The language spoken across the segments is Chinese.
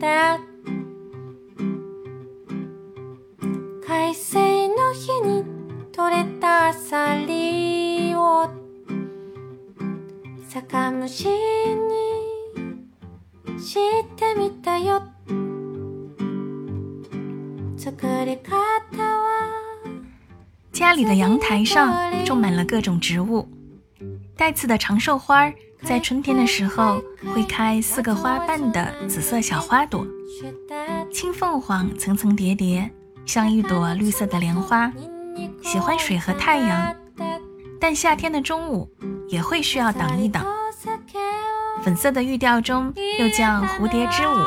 た海水の日に取れたアサリを酒蒸しにしてみたよ作り方は家里的阳台上种满了各种植物，带刺的长寿花儿 在春天的时候会开四个花瓣的紫色小花朵，青凤凰层层叠叠，像一朵绿色的莲花，喜欢水和太阳，但夏天的中午也会需要挡一挡。粉色的玉吊钟又叫蝴蝶之舞，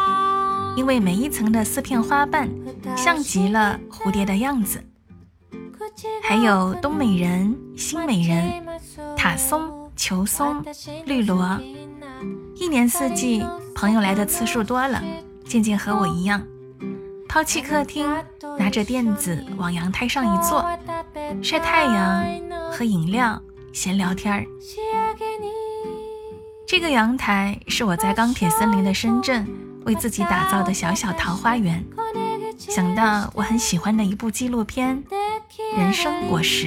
因为每一层的四片花瓣像极了蝴蝶的样子。还有冬美人、新美人、塔松、球松、绿萝，一年四季朋友来的次数多了，渐渐和我一样，抛弃客厅，拿着垫子往阳台上一坐，晒太阳、喝饮料、闲聊天儿。这个阳台是我在钢铁森林的深圳为自己打造的小小桃花源。想到我很喜欢的一部纪录片《人生果实》。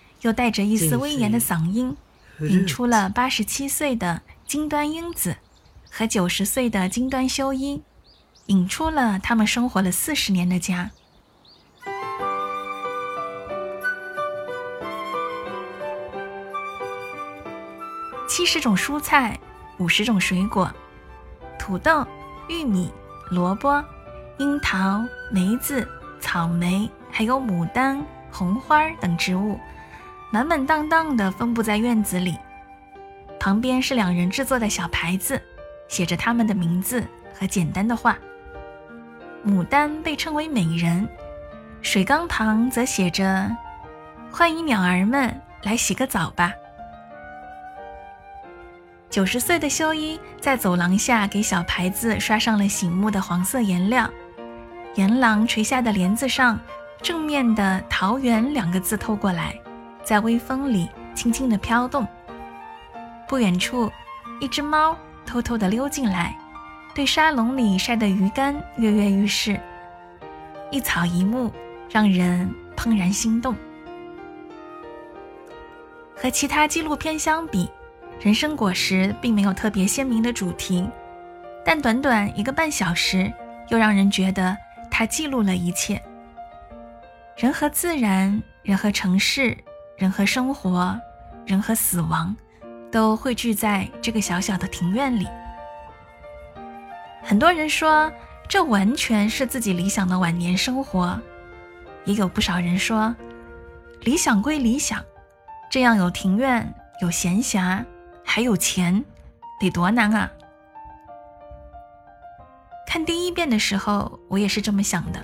又带着一丝威严的嗓音，引出了八十七岁的金端英子和九十岁的金端修一，引出了他们生活了四十年的家。七十种蔬菜，五十种水果，土豆、玉米、萝卜、樱桃、梅子、草莓，还有牡丹、红花等植物，满满当当的分布在院子里。旁边是两人制作的小牌子，写着他们的名字和简单的话。牡丹被称为美人，水缸旁则写着：“欢迎鸟儿们来洗个澡吧。”九十岁的修一在走廊下给小牌子刷上了醒目的黄色颜料，檐廊垂下的帘子上，正面的“桃园”两个字透过来，在微风里轻轻地飘动。不远处，一只猫偷偷地溜进来，对沙笼里晒的鱼干跃跃欲试。一草一木，让人怦然心动。和其他纪录片相比，《人生果实》并没有特别鲜明的主题，但短短一个半小时，又让人觉得它记录了一切：人和自然，人和城市，人和生活，人和死亡，都汇聚在这个小小的庭院里。很多人说，这完全是自己理想的晚年生活，也有不少人说，理想归理想，这样有庭院，有闲暇。还有钱，得多难啊！看第一遍的时候，我也是这么想的。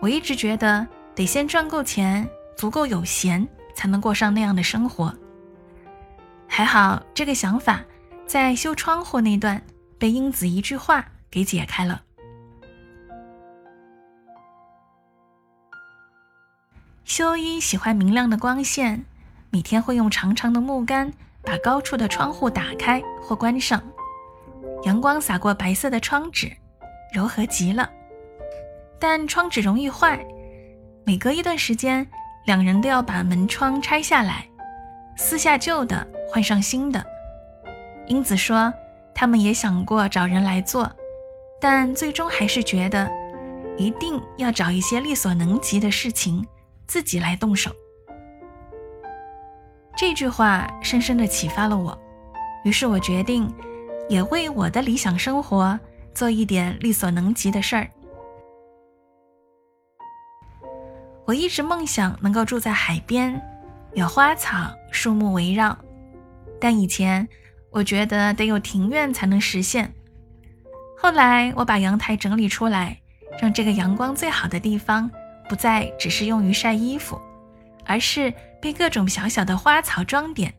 我一直觉得得先赚够钱，足够有闲，才能过上那样的生活。还好，这个想法在修窗户那段被英子一句话给解开了。修一喜欢明亮的光线，每天会用长长的木杆。把高处的窗户打开或关上，阳光洒过白色的窗纸，柔和极了。但窗纸容易坏，每隔一段时间，两人都要把门窗拆下来，撕下旧的，换上新的。英子说，他们也想过找人来做，但最终还是觉得，一定要找一些力所能及的事情，自己来动手。这句话深深地启发了我，于是我决定，也为我的理想生活做一点力所能及的事儿。我一直梦想能够住在海边，有花草树木围绕，但以前我觉得得有庭院才能实现。后来我把阳台整理出来，让这个阳光最好的地方不再只是用于晒衣服，而是被各种小小的花草装点，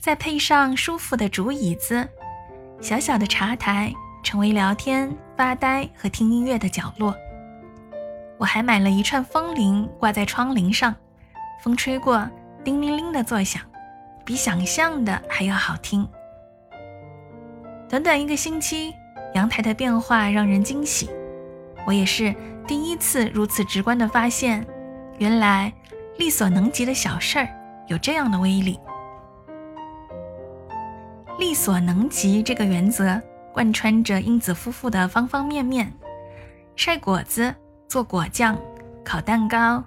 再配上舒服的竹椅子，小小的茶台成为聊天、发呆和听音乐的角落。我还买了一串风铃挂在窗棂上，风吹过，叮铃铃的作响，比想象的还要好听。短短一个星期，阳台的变化让人惊喜。我也是第一次如此直观地发现，原来力所能及的小事儿有这样的威力。力所能及这个原则贯穿着英子夫妇的方方面面：晒果子、做果酱、烤蛋糕、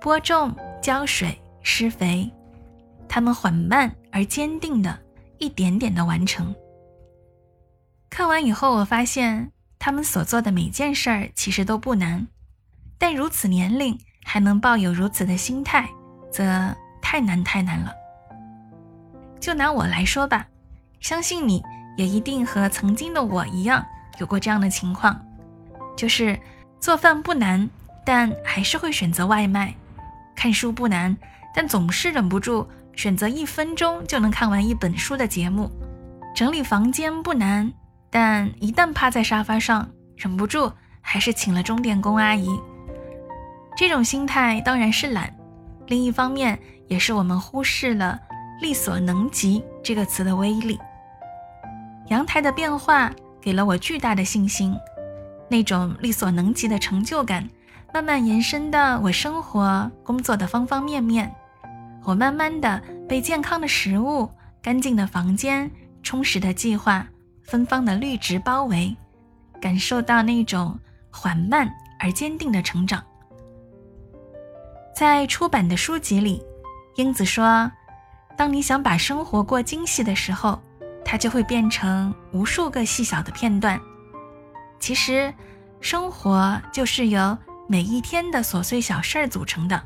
播种、浇水、施肥，他们缓慢而坚定的一点点的完成。看完以后，我发现他们所做的每件事儿其实都不难，但如此年龄还能抱有如此的心态，则太难太难了。就拿我来说吧，相信你也一定和曾经的我一样有过这样的情况，就是做饭不难，但还是会选择外卖；看书不难，但总是忍不住选择一分钟就能看完一本书的节目；整理房间不难。但一旦趴在沙发上，忍不住还是请了钟点工阿姨。这种心态当然是懒，另一方面也是我们忽视了“力所能及”这个词的威力。阳台的变化给了我巨大的信心，那种力所能及的成就感，慢慢延伸到我生活、工作的方方面面。我慢慢的被健康的食物、干净的房间、充实的计划。芬芳的绿植包围，感受到那种缓慢而坚定的成长。在出版的书籍里，英子说：“当你想把生活过精细的时候，它就会变成无数个细小的片段。其实，生活就是由每一天的琐碎小事儿组成的。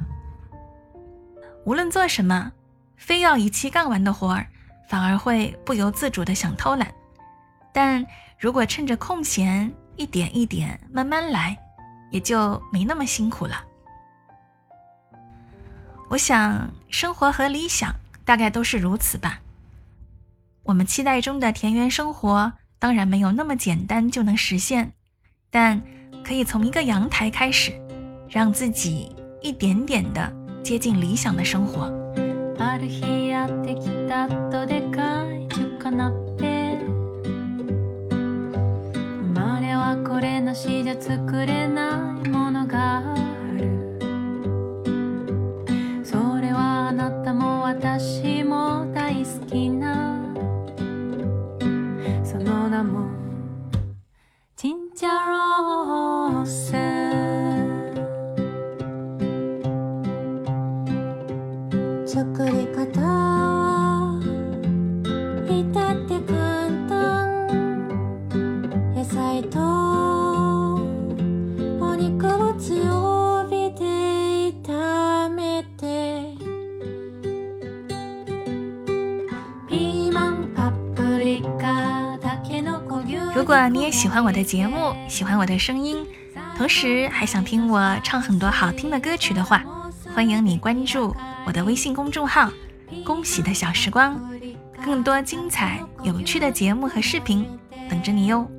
无论做什么，非要一气干完的活儿，反而会不由自主的想偷懒。”但如果趁着空闲，一点一点慢慢来，也就没那么辛苦了。我想，生活和理想大概都是如此吧。我们期待中的田园生活，当然没有那么简单就能实现，但可以从一个阳台开始，让自己一点点的接近理想的生活。你也喜欢我的节目喜欢我的声音同时还想听我唱很多好听的歌曲的话欢迎你关注我的微信公众号恭喜的小时光。更多精彩有趣的节目和视频等着你哟。